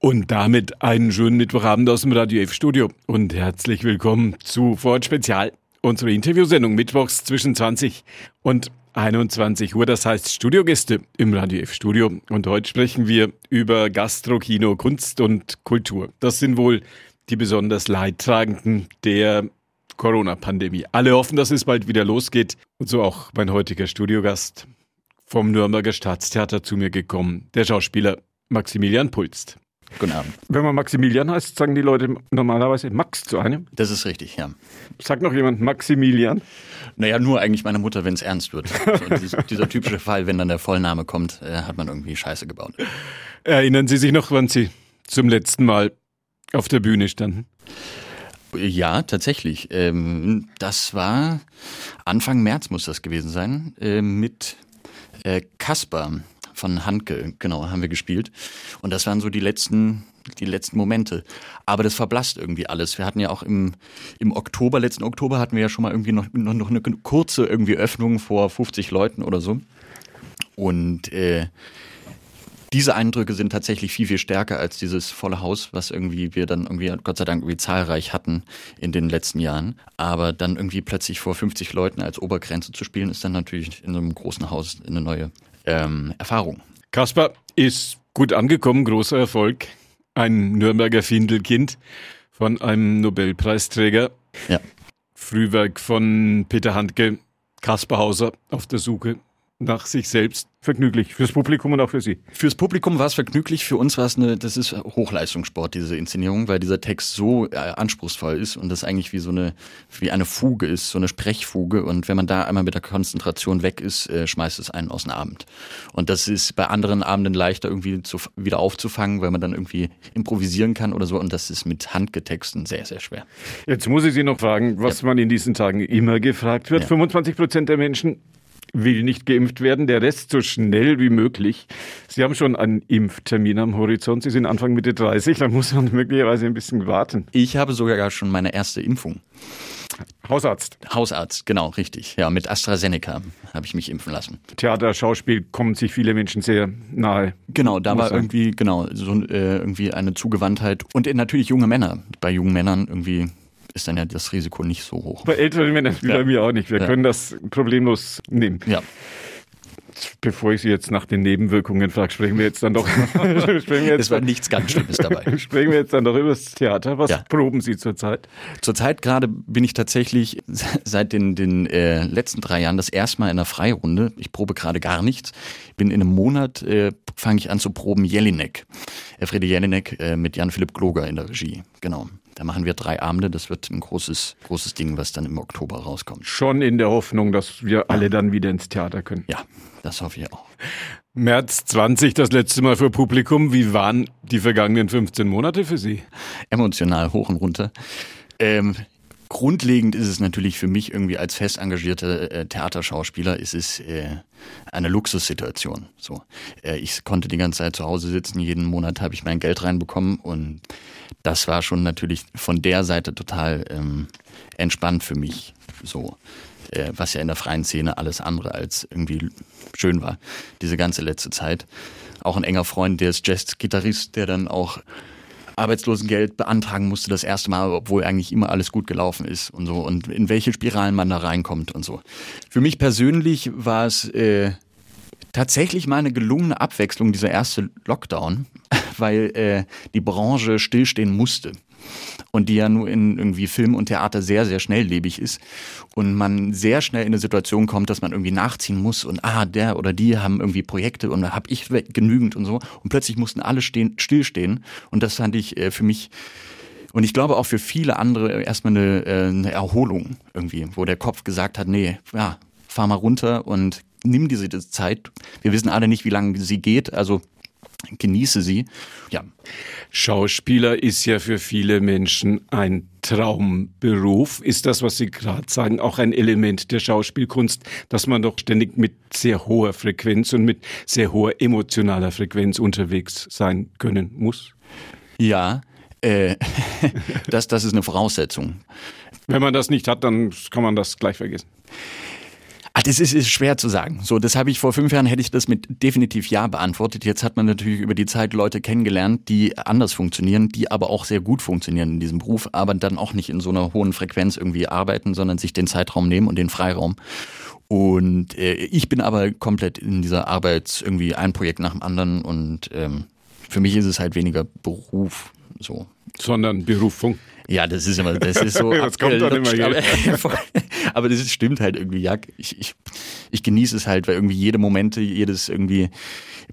Und damit einen schönen Mittwochabend aus dem Radio F Studio und herzlich willkommen zu Ford Spezial, unsere Interviewsendung mittwochs zwischen 20 und 21 Uhr, das heißt Studiogäste im Radio F Studio. Und heute sprechen wir über Gastro, Kino, Kunst und Kultur. Das sind wohl die besonders Leidtragenden der Corona-Pandemie. Alle hoffen, dass es bald wieder losgeht. Und so auch mein heutiger Studiogast vom Nürnberger Staatstheater zu mir gekommen, der Schauspieler Maximilian Pulst. Guten Abend. Wenn man Maximilian heißt, sagen die Leute normalerweise Max zu einem. Das ist richtig, ja. Sagt noch jemand Maximilian? Naja, nur eigentlich meine Mutter, wenn es ernst wird. So dieser, dieser, typische Fall, wenn dann der Vollname kommt, äh, hat man irgendwie Scheiße gebaut. Erinnern Sie sich noch, wann Sie zum letzten Mal auf der Bühne standen? Ja, tatsächlich. Ähm, das war Anfang März muss das gewesen sein, äh, mit äh, Kasper von Handke, genau, haben wir gespielt. Und das waren so die letzten, die letzten Momente. Aber das verblasst irgendwie alles. Wir hatten ja auch im, im Oktober, letzten Oktober hatten wir ja schon mal irgendwie noch, noch, noch eine kurze irgendwie Öffnung vor 50 Leuten oder so. Und äh, diese Eindrücke sind tatsächlich viel, viel stärker als dieses volle Haus, was irgendwie wir dann irgendwie, Gott sei Dank, irgendwie zahlreich hatten in den letzten Jahren. Aber dann irgendwie plötzlich vor 50 Leuten als Obergrenze zu spielen, ist dann natürlich in so einem großen Haus eine neue ähm, Erfahrung. Kaspar ist gut angekommen, großer Erfolg. Ein Nürnberger Findelkind von einem Nobelpreisträger. Ja. Frühwerk von Peter Handke, Kaspar Hauser auf der Suche nach sich selbst vergnüglich fürs Publikum und auch für Sie. Fürs Publikum war es vergnüglich, für uns war es eine, das ist Hochleistungssport, diese Inszenierung, weil dieser Text so äh, anspruchsvoll ist und das eigentlich wie so eine, wie eine Fuge ist, so eine Sprechfuge und wenn man da einmal mit der Konzentration weg ist, äh, schmeißt es einen aus dem Abend. Und das ist bei anderen Abenden leichter irgendwie zu, wieder aufzufangen, weil man dann irgendwie improvisieren kann oder so und das ist mit Handgetexten sehr, sehr schwer. Jetzt muss ich Sie noch fragen, was ja. man in diesen Tagen immer gefragt wird. Ja. 25 Prozent der Menschen will nicht geimpft werden, der Rest so schnell wie möglich. Sie haben schon einen Impftermin am Horizont. Sie sind Anfang Mitte 30, da muss man möglicherweise ein bisschen warten. Ich habe sogar schon meine erste Impfung. Hausarzt. Hausarzt, genau, richtig. Ja, mit AstraZeneca habe ich mich impfen lassen. Theater, Schauspiel kommen sich viele Menschen sehr nahe. Genau, da war irgendwie, genau, so äh, irgendwie eine Zugewandtheit. Und natürlich junge Männer. Bei jungen Männern irgendwie ist dann ja das Risiko nicht so hoch. Bei älteren Männern wie ja. bei mir auch nicht. Wir ja. können das problemlos nehmen. Ja. Bevor ich Sie jetzt nach den Nebenwirkungen frage, sprechen wir jetzt dann doch. es war nichts ganz Schlimmes dabei. sprechen wir jetzt dann doch über das Theater. Was ja. proben Sie zurzeit? Zurzeit gerade bin ich tatsächlich seit den, den äh, letzten drei Jahren das erste Mal in einer Freirunde. Ich probe gerade gar nichts. Bin in einem Monat, äh, fange ich an zu proben Jelinek. Elfriede Jelinek äh, mit Jan-Philipp Gloger in der Regie. Genau. Da machen wir drei Abende. Das wird ein großes, großes Ding, was dann im Oktober rauskommt. Schon in der Hoffnung, dass wir alle dann wieder ins Theater können. Ja, das hoffe ich auch. März 20, das letzte Mal für Publikum. Wie waren die vergangenen 15 Monate für Sie? Emotional hoch und runter. Ähm, Grundlegend ist es natürlich für mich irgendwie als fest engagierter äh, Theaterschauspieler ist es äh, eine Luxussituation. So, äh, ich konnte die ganze Zeit zu Hause sitzen. Jeden Monat habe ich mein Geld reinbekommen und das war schon natürlich von der Seite total ähm, entspannt für mich. So, äh, was ja in der freien Szene alles andere als irgendwie schön war. Diese ganze letzte Zeit. Auch ein enger Freund, der ist Jazz-Gitarrist, der dann auch Arbeitslosengeld beantragen musste das erste Mal, obwohl eigentlich immer alles gut gelaufen ist und so und in welche Spiralen man da reinkommt und so. Für mich persönlich war es äh, tatsächlich mal eine gelungene Abwechslung dieser erste Lockdown, weil äh, die Branche stillstehen musste und die ja nur in irgendwie Film und Theater sehr, sehr schnelllebig ist. Und man sehr schnell in eine Situation kommt, dass man irgendwie nachziehen muss und ah, der oder die haben irgendwie Projekte und da habe ich genügend und so. Und plötzlich mussten alle stehen, stillstehen. Und das fand ich äh, für mich und ich glaube auch für viele andere erstmal eine, äh, eine Erholung irgendwie, wo der Kopf gesagt hat, nee, ja, fahr mal runter und nimm diese Zeit. Wir wissen alle nicht, wie lange sie geht, also genieße sie. Ja. Schauspieler ist ja für viele Menschen ein Traumberuf. Ist das, was Sie gerade sagen, auch ein Element der Schauspielkunst, dass man doch ständig mit sehr hoher Frequenz und mit sehr hoher emotionaler Frequenz unterwegs sein können muss? Ja, äh, das, das ist eine Voraussetzung. Wenn man das nicht hat, dann kann man das gleich vergessen. Ah, das ist, ist schwer zu sagen. So, das habe ich vor fünf Jahren hätte ich das mit definitiv ja beantwortet. Jetzt hat man natürlich über die Zeit Leute kennengelernt, die anders funktionieren, die aber auch sehr gut funktionieren in diesem Beruf, aber dann auch nicht in so einer hohen Frequenz irgendwie arbeiten, sondern sich den Zeitraum nehmen und den Freiraum. Und äh, ich bin aber komplett in dieser Arbeit irgendwie ein Projekt nach dem anderen und ähm, für mich ist es halt weniger Beruf so. Sondern Berufung. Ja, das ist immer, das ist so. das kommt dann immer aber, aber das stimmt halt irgendwie, ja. Ich, ich, ich genieße es halt, weil irgendwie jede Momente, jedes irgendwie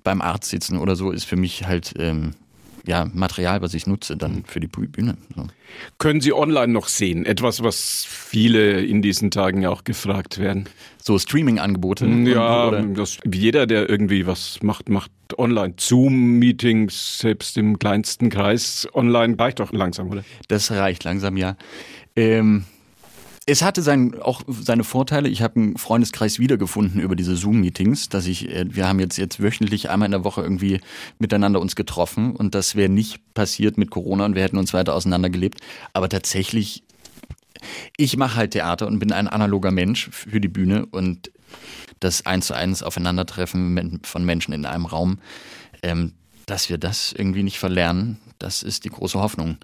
beim Arzt sitzen oder so ist für mich halt ähm, ja, Material, was ich nutze dann für die Bühne. So. Können Sie online noch sehen? Etwas, was viele in diesen Tagen ja auch gefragt werden. So Streaming-Angebote? Ja, das, jeder, der irgendwie was macht, macht online. Zoom-Meetings, selbst im kleinsten Kreis. Online reicht doch langsam, oder? Das reicht langsam, ja. Ähm, es hatte sein, auch seine Vorteile. Ich habe einen Freundeskreis wiedergefunden über diese Zoom-Meetings, dass ich, äh, wir haben jetzt jetzt wöchentlich einmal in der Woche irgendwie miteinander uns getroffen und das wäre nicht passiert mit Corona und wir hätten uns weiter auseinandergelebt. Aber tatsächlich, ich mache halt Theater und bin ein analoger Mensch für die Bühne und das eins zu eins Aufeinandertreffen von Menschen in einem Raum, ähm, dass wir das irgendwie nicht verlernen, das ist die große Hoffnung.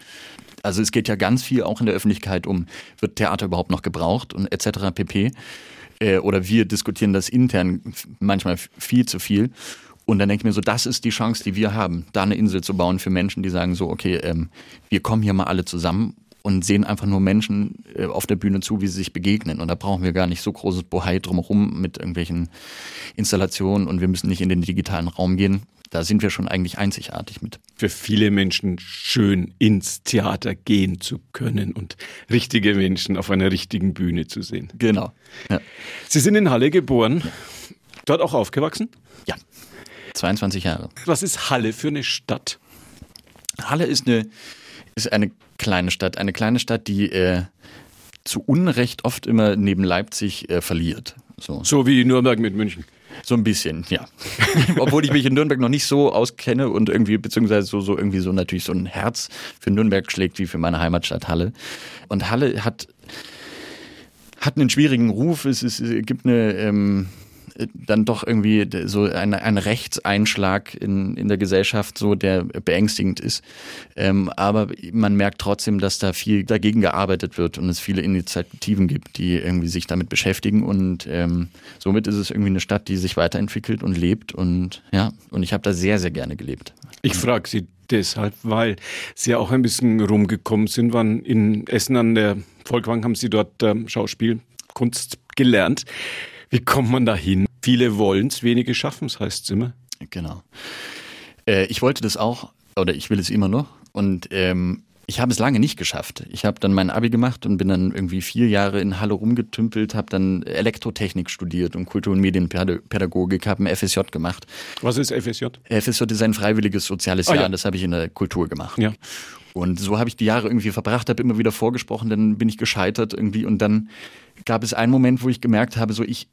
Also es geht ja ganz viel auch in der Öffentlichkeit um, wird Theater überhaupt noch gebraucht und etc. pp. Äh, oder wir diskutieren das intern manchmal viel zu viel. Und dann denke ich mir so, das ist die Chance, die wir haben, da eine Insel zu bauen für Menschen, die sagen so, okay, ähm, wir kommen hier mal alle zusammen und sehen einfach nur Menschen äh, auf der Bühne zu, wie sie sich begegnen. Und da brauchen wir gar nicht so großes Bohai drumherum mit irgendwelchen Installationen und wir müssen nicht in den digitalen Raum gehen. Da sind wir schon eigentlich einzigartig mit. Für viele Menschen schön ins Theater gehen zu können und richtige Menschen auf einer richtigen Bühne zu sehen. Genau. Ja. Sie sind in Halle geboren, dort auch aufgewachsen? Ja. 22 Jahre. Was ist Halle für eine Stadt? Halle ist eine, ist eine kleine Stadt. Eine kleine Stadt, die äh, zu Unrecht oft immer neben Leipzig äh, verliert. So. so wie Nürnberg mit München. So ein bisschen, ja. Obwohl ich mich in Nürnberg noch nicht so auskenne und irgendwie, beziehungsweise so, so irgendwie so natürlich so ein Herz für Nürnberg schlägt wie für meine Heimatstadt Halle. Und Halle hat, hat einen schwierigen Ruf. Es, ist, es gibt eine, ähm, dann doch irgendwie so ein, ein Rechtseinschlag in, in der Gesellschaft, so der beängstigend ist. Ähm, aber man merkt trotzdem, dass da viel dagegen gearbeitet wird und es viele Initiativen gibt, die irgendwie sich damit beschäftigen und ähm, somit ist es irgendwie eine Stadt, die sich weiterentwickelt und lebt und ja, und ich habe da sehr, sehr gerne gelebt. Ich frage Sie deshalb, weil Sie ja auch ein bisschen rumgekommen sind, waren in Essen an der Volkwang, haben Sie dort ähm, Schauspielkunst gelernt. Wie kommt man da hin? Viele wollen es, wenige schaffen es, heißt es immer. Genau. Äh, ich wollte das auch, oder ich will es immer noch. Und ähm, ich habe es lange nicht geschafft. Ich habe dann mein Abi gemacht und bin dann irgendwie vier Jahre in Halle rumgetümpelt, habe dann Elektrotechnik studiert und Kultur- und Medienpädagogik, habe ein FSJ gemacht. Was ist FSJ? FSJ ist ein freiwilliges soziales oh, Jahr, ja. das habe ich in der Kultur gemacht. Ja. Und so habe ich die Jahre irgendwie verbracht, habe immer wieder vorgesprochen, dann bin ich gescheitert irgendwie und dann gab es einen Moment, wo ich gemerkt habe, so ich,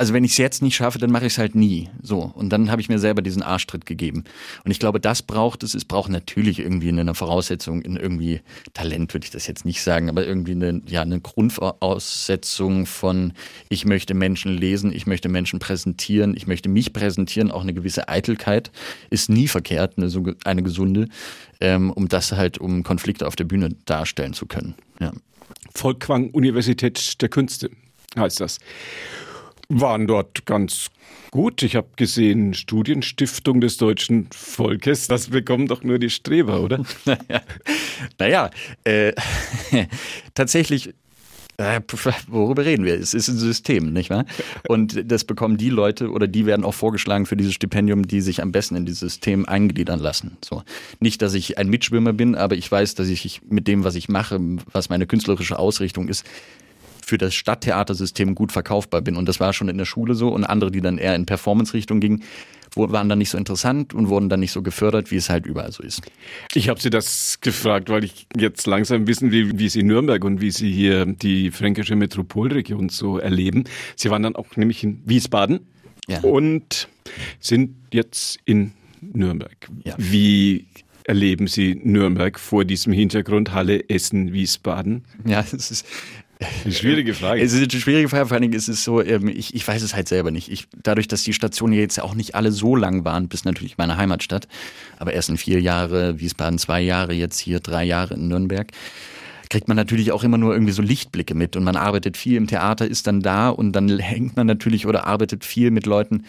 also wenn ich es jetzt nicht schaffe, dann mache ich es halt nie. So. Und dann habe ich mir selber diesen Arschtritt gegeben. Und ich glaube, das braucht es. Es braucht natürlich irgendwie eine Voraussetzung, in irgendwie Talent würde ich das jetzt nicht sagen, aber irgendwie eine, ja, eine Grundvoraussetzung von, ich möchte Menschen lesen, ich möchte Menschen präsentieren, ich möchte mich präsentieren. Auch eine gewisse Eitelkeit ist nie verkehrt, eine, eine gesunde, ähm, um das halt, um Konflikte auf der Bühne darstellen zu können. Ja. Volkwang Universität der Künste heißt das waren dort ganz gut. Ich habe gesehen, Studienstiftung des deutschen Volkes, das bekommen doch nur die Streber, oder? naja, naja äh, tatsächlich äh, worüber reden wir? Es ist ein System, nicht wahr? Und das bekommen die Leute oder die werden auch vorgeschlagen für dieses Stipendium, die sich am besten in dieses System eingliedern lassen. So. Nicht, dass ich ein Mitschwimmer bin, aber ich weiß, dass ich mit dem, was ich mache, was meine künstlerische Ausrichtung ist, für das Stadttheatersystem gut verkaufbar bin. Und das war schon in der Schule so. Und andere, die dann eher in Performance-Richtung gingen, waren dann nicht so interessant und wurden dann nicht so gefördert, wie es halt überall so ist. Ich habe Sie das gefragt, weil ich jetzt langsam wissen will, wie Sie Nürnberg und wie Sie hier die fränkische Metropolregion so erleben. Sie waren dann auch nämlich in Wiesbaden ja. und sind jetzt in Nürnberg. Ja. Wie erleben Sie Nürnberg vor diesem Hintergrund Halle, Essen, Wiesbaden? Ja, es ist schwierige Frage. Es ist eine schwierige Frage, vor allen Dingen ist es so, ähm, ich, ich weiß es halt selber nicht. Ich, dadurch, dass die Stationen jetzt auch nicht alle so lang waren, bis natürlich meine Heimatstadt, aber erst in vier Jahre, Wiesbaden zwei Jahre, jetzt hier drei Jahre in Nürnberg, kriegt man natürlich auch immer nur irgendwie so Lichtblicke mit und man arbeitet viel im Theater, ist dann da und dann hängt man natürlich oder arbeitet viel mit Leuten,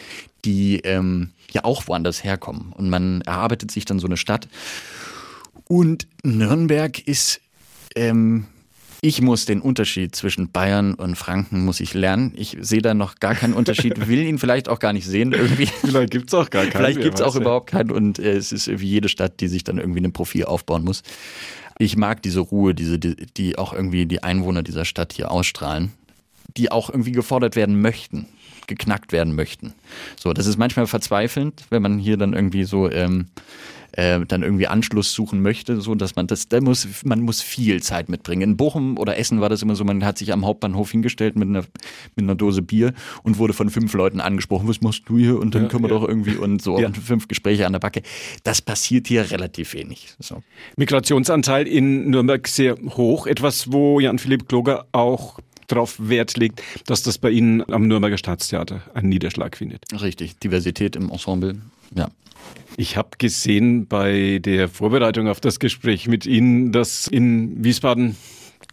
die ähm, ja auch woanders herkommen und man erarbeitet sich dann so eine Stadt. Und Nürnberg ist ähm, ich muss den Unterschied zwischen Bayern und Franken muss ich lernen. Ich sehe da noch gar keinen Unterschied, will ihn vielleicht auch gar nicht sehen irgendwie. Vielleicht gibt es auch gar keinen. Vielleicht gibt es auch überhaupt keinen und äh, es ist wie jede Stadt, die sich dann irgendwie ein Profil aufbauen muss. Ich mag diese Ruhe, diese, die, die auch irgendwie die Einwohner dieser Stadt hier ausstrahlen, die auch irgendwie gefordert werden möchten geknackt werden möchten. So, das ist manchmal verzweifelnd, wenn man hier dann irgendwie so ähm, äh, dann irgendwie Anschluss suchen möchte, so dass man das, da muss, man muss viel Zeit mitbringen. In Bochum oder Essen war das immer so, man hat sich am Hauptbahnhof hingestellt mit einer, mit einer Dose Bier und wurde von fünf Leuten angesprochen, was machst du hier? Und dann ja, können wir ja. doch irgendwie und so ja. und fünf Gespräche an der Backe. Das passiert hier relativ wenig. So. Migrationsanteil in Nürnberg sehr hoch, etwas, wo Jan Philipp Kloger auch darauf Wert legt, dass das bei Ihnen am Nürnberger Staatstheater einen Niederschlag findet. Richtig, Diversität im Ensemble, ja. Ich habe gesehen bei der Vorbereitung auf das Gespräch mit Ihnen, dass in Wiesbaden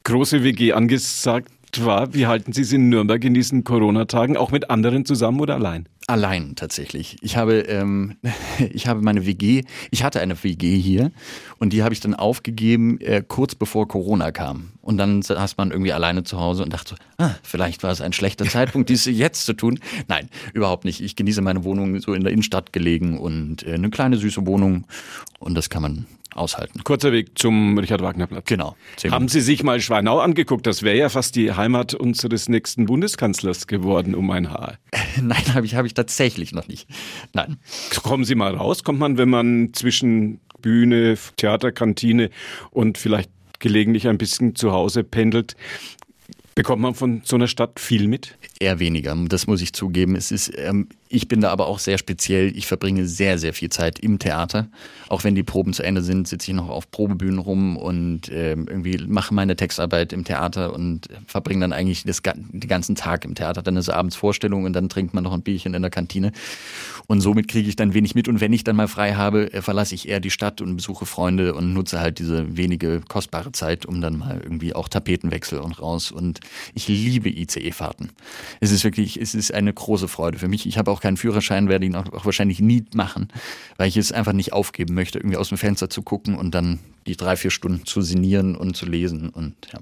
große WG angesagt war. Wie halten Sie es in Nürnberg in diesen Corona-Tagen? Auch mit anderen zusammen oder allein? Allein tatsächlich. Ich habe, ähm, ich habe meine WG, ich hatte eine WG hier und die habe ich dann aufgegeben, äh, kurz bevor Corona kam. Und dann saß man irgendwie alleine zu Hause und dachte so, ah, vielleicht war es ein schlechter Zeitpunkt, dies jetzt zu tun. Nein, überhaupt nicht. Ich genieße meine Wohnung so in der Innenstadt gelegen und äh, eine kleine süße Wohnung und das kann man aushalten. Kurzer Weg zum Richard-Wagner-Platz. Genau. Haben Sie sich mal Schweinau angeguckt? Das wäre ja fast die Heimat unseres nächsten Bundeskanzlers geworden, um ein Haar. Nein, habe ich, hab ich tatsächlich noch nicht. Nein. Kommen Sie mal raus. Kommt man, wenn man zwischen Bühne, Theaterkantine und vielleicht gelegentlich ein bisschen zu Hause pendelt, Bekommt man von so einer Stadt viel mit? Eher weniger, das muss ich zugeben. Es ist, ähm, ich bin da aber auch sehr speziell. Ich verbringe sehr, sehr viel Zeit im Theater. Auch wenn die Proben zu Ende sind, sitze ich noch auf Probebühnen rum und ähm, irgendwie mache meine Textarbeit im Theater und verbringe dann eigentlich das, den ganzen Tag im Theater. Dann ist abends Vorstellung und dann trinkt man noch ein Bierchen in der Kantine. Und somit kriege ich dann wenig mit. Und wenn ich dann mal frei habe, äh, verlasse ich eher die Stadt und besuche Freunde und nutze halt diese wenige kostbare Zeit, um dann mal irgendwie auch Tapetenwechsel und raus. Und ich liebe ICE-Fahrten. Es ist wirklich, es ist eine große Freude für mich. Ich habe auch keinen Führerschein, werde ihn auch, auch wahrscheinlich nie machen, weil ich es einfach nicht aufgeben möchte, irgendwie aus dem Fenster zu gucken und dann die drei, vier Stunden zu sinnieren und zu lesen und ja.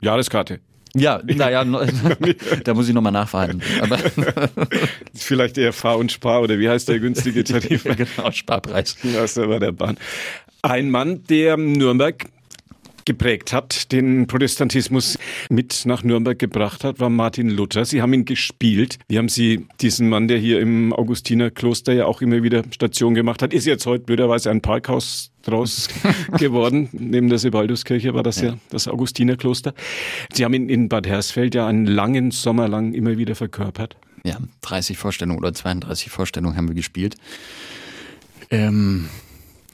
Jahreskarte. Ja, naja, da muss ich nochmal nachverhandeln. Aber Vielleicht eher Fahr und Spar oder wie heißt der günstige Tarif? genau, Sparpreis. Das ist aber der Bahn. Ein Mann, der Nürnberg geprägt hat, den Protestantismus mit nach Nürnberg gebracht hat, war Martin Luther. Sie haben ihn gespielt. Wie haben Sie diesen Mann, der hier im Augustinerkloster ja auch immer wieder Station gemacht hat, ist jetzt heute blöderweise ein Parkhaus draus geworden. Neben der Sebalduskirche war das ja, ja das Augustinerkloster. Sie haben ihn in Bad Hersfeld ja einen langen Sommer lang immer wieder verkörpert. Ja, 30 Vorstellungen oder 32 Vorstellungen haben wir gespielt. Ähm,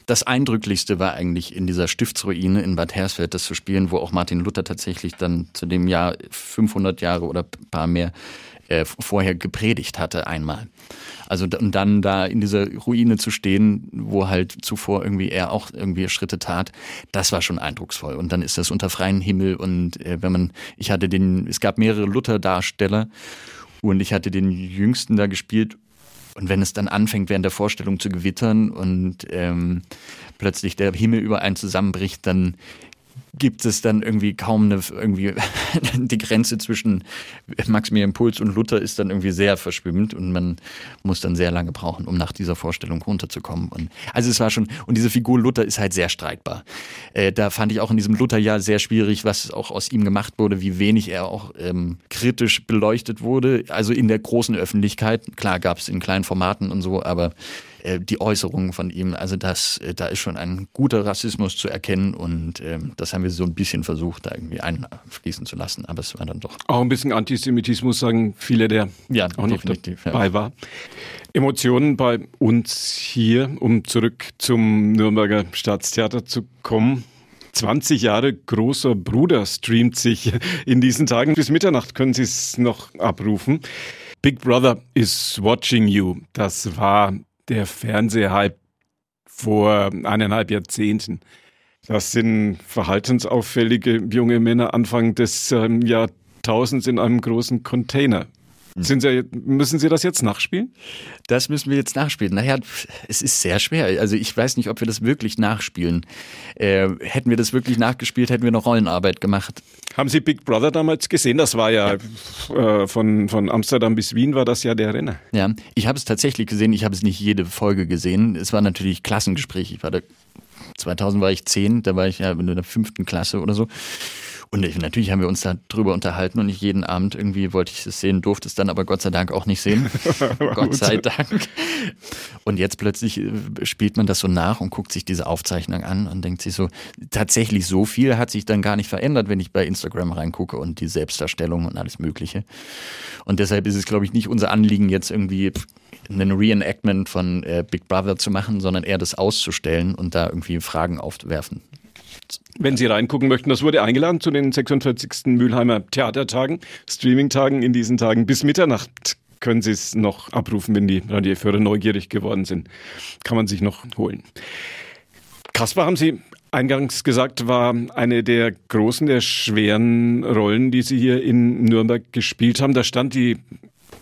das Eindrücklichste war eigentlich in dieser Stiftsruine in Bad Hersfeld das zu spielen, wo auch Martin Luther tatsächlich dann zu dem Jahr 500 Jahre oder paar mehr äh, vorher gepredigt hatte einmal. Also und dann da in dieser Ruine zu stehen, wo halt zuvor irgendwie er auch irgendwie Schritte tat, das war schon eindrucksvoll. Und dann ist das unter freiem Himmel und äh, wenn man, ich hatte den, es gab mehrere Luther-Darsteller und ich hatte den jüngsten da gespielt und wenn es dann anfängt, während der Vorstellung zu gewittern und ähm, plötzlich der Himmel über einen zusammenbricht, dann gibt es dann irgendwie kaum eine, irgendwie die Grenze zwischen Maximilian Puls und Luther ist dann irgendwie sehr verschwimmt und man muss dann sehr lange brauchen, um nach dieser Vorstellung runterzukommen. Und also es war schon, und diese Figur Luther ist halt sehr streitbar. Äh, da fand ich auch in diesem Lutherjahr sehr schwierig, was auch aus ihm gemacht wurde, wie wenig er auch ähm, kritisch beleuchtet wurde. Also in der großen Öffentlichkeit, klar gab es in kleinen Formaten und so, aber äh, die Äußerungen von ihm. Also das, äh, da ist schon ein guter Rassismus zu erkennen und ähm, das haben wir so ein bisschen versucht, da irgendwie einfließen zu lassen, aber es war dann doch. Auch ein bisschen Antisemitismus, sagen viele, der ja, auch noch dabei ja. war. Emotionen bei uns hier, um zurück zum Nürnberger Staatstheater zu kommen. 20 Jahre großer Bruder streamt sich in diesen Tagen. Bis Mitternacht können Sie es noch abrufen. Big Brother is watching you. Das war der Fernsehhype vor eineinhalb Jahrzehnten. Das sind verhaltensauffällige junge Männer Anfang des ähm, Jahrtausends in einem großen Container. Sind Sie, müssen Sie das jetzt nachspielen? Das müssen wir jetzt nachspielen. Naja, es ist sehr schwer. Also ich weiß nicht, ob wir das wirklich nachspielen. Äh, hätten wir das wirklich nachgespielt, hätten wir noch Rollenarbeit gemacht. Haben Sie Big Brother damals gesehen? Das war ja, ja. Äh, von, von Amsterdam bis Wien war das ja der Renner. Ja, ich habe es tatsächlich gesehen. Ich habe es nicht jede Folge gesehen. Es war natürlich Klassengespräch. Ich war da 2000 war ich zehn, da war ich ja in der fünften Klasse oder so. Und natürlich haben wir uns da drüber unterhalten und nicht jeden Abend irgendwie wollte ich es sehen, durfte es dann aber Gott sei Dank auch nicht sehen. Gott sei Dank. Und jetzt plötzlich äh, spielt man das so nach und guckt sich diese Aufzeichnung an und denkt sich so, tatsächlich so viel hat sich dann gar nicht verändert, wenn ich bei Instagram reingucke und die Selbstdarstellung und alles Mögliche. Und deshalb ist es, glaube ich, nicht unser Anliegen, jetzt irgendwie einen Reenactment von äh, Big Brother zu machen, sondern eher das auszustellen und da irgendwie Fragen aufzuwerfen. Wenn Sie reingucken möchten, das wurde eingeladen zu den 46. Mülheimer Theatertagen, Streamingtagen in diesen Tagen bis Mitternacht können Sie es noch abrufen, wenn die Radioführer neugierig geworden sind. Kann man sich noch holen. Kaspar, haben Sie eingangs gesagt, war eine der großen, der schweren Rollen, die Sie hier in Nürnberg gespielt haben. Da stand die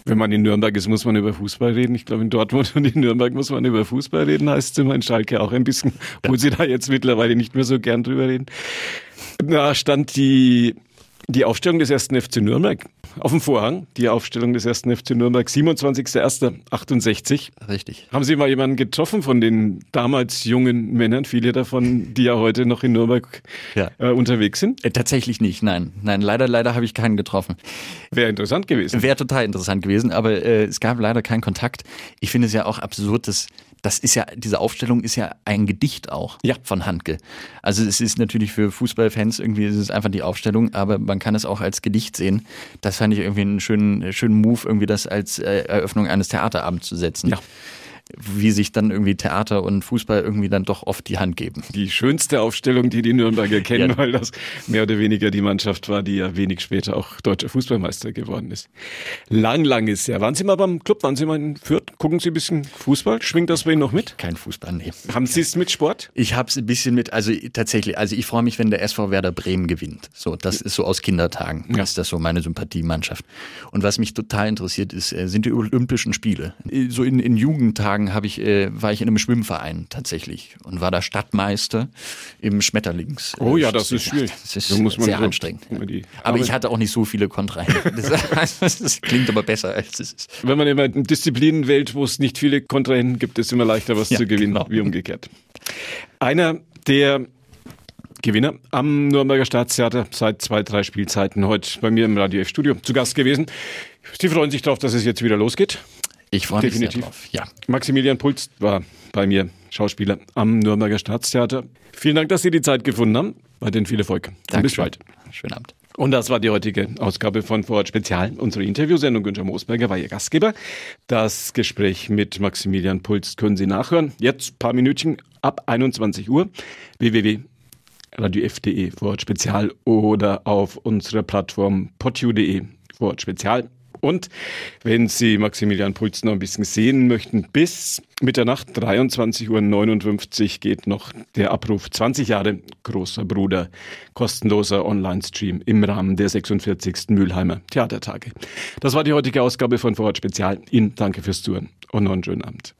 wenn man in Nürnberg ist, muss man über Fußball reden. Ich glaube, in Dortmund und in Nürnberg muss man über Fußball reden, heißt es immer in Schalke auch ein bisschen, obwohl sie da jetzt mittlerweile nicht mehr so gern drüber reden. Da stand die, die Aufstellung des ersten FC Nürnberg auf dem Vorhang, die Aufstellung des ersten FC Nürnberg, 27.01.68. Richtig. Haben Sie mal jemanden getroffen von den damals jungen Männern, viele davon, die ja heute noch in Nürnberg ja. äh, unterwegs sind? Äh, tatsächlich nicht, nein. Nein, leider, leider habe ich keinen getroffen. Wäre interessant gewesen. Wäre total interessant gewesen, aber äh, es gab leider keinen Kontakt. Ich finde es ja auch absurd, dass das ist ja, diese Aufstellung ist ja ein Gedicht auch ja. von Handke. Also es ist natürlich für Fußballfans irgendwie, es ist einfach die Aufstellung, aber man kann es auch als Gedicht sehen. Das fand ich irgendwie einen schönen, schönen Move, irgendwie das als äh, Eröffnung eines Theaterabends zu setzen. Ja wie sich dann irgendwie Theater und Fußball irgendwie dann doch oft die Hand geben. Die schönste Aufstellung, die die Nürnberger kennen, ja. weil das mehr oder weniger die Mannschaft war, die ja wenig später auch deutscher Fußballmeister geworden ist. Lang, lang ist ja. Waren Sie mal beim Club? Waren Sie mal in Fürth? Gucken Sie ein bisschen Fußball? Schwingt das bei Ihnen noch mit? Kein Fußball, nee. Haben Sie es mit Sport? Ich habe es ein bisschen mit, also tatsächlich, also ich freue mich, wenn der SV Werder Bremen gewinnt. So, das ist so aus Kindertagen. Ja. ist das so meine Sympathiemannschaft. Und was mich total interessiert ist, äh, sind die Olympischen Spiele. So in, in Jugendtagen habe ich äh, war ich in einem Schwimmverein tatsächlich und war da Stadtmeister im Schmetterlings. Oh ja, das ist schwierig. Das ist sehr so anstrengend. Aber ich hatte auch nicht so viele Kontrahen. Das, das, klingt aber besser als es ist. Wenn man immer in Disziplinen wählt, wo es nicht viele Kontrahenten gibt, ist es immer leichter, was ja, zu gewinnen, genau. wie umgekehrt. Einer der Gewinner am Nürnberger Staatstheater seit zwei, drei Spielzeiten heute bei mir im Radio F-Studio zu Gast gewesen. Sie freuen sich darauf, dass es jetzt wieder losgeht. Ich freue mich Definitiv. sehr drauf. Ja. Maximilian Puls war bei mir Schauspieler am Nürnberger Staatstheater. Vielen Dank, dass Sie die Zeit gefunden haben. Weiterhin viel Erfolg. Danke. Bis bald. Schönen Abend. Und das war die heutige Ausgabe von Vorort Spezial. Unsere Interviewsendung Günther Moosberger war Ihr Gastgeber. Das Gespräch mit Maximilian Puls können Sie nachhören. Jetzt paar Minütchen ab 21 Uhr. www.radiof.de Vorort Spezial oder auf unserer Plattform podu.de Vorort Spezial. Und wenn Sie Maximilian Puls noch ein bisschen sehen möchten, bis Mitternacht 23.59 Uhr geht noch der Abruf 20 Jahre großer Bruder, kostenloser Online-Stream im Rahmen der 46. Mülheimer Theatertage. Das war die heutige Ausgabe von Vorort Spezial. Ihnen danke fürs Zuhören und noch einen schönen Abend.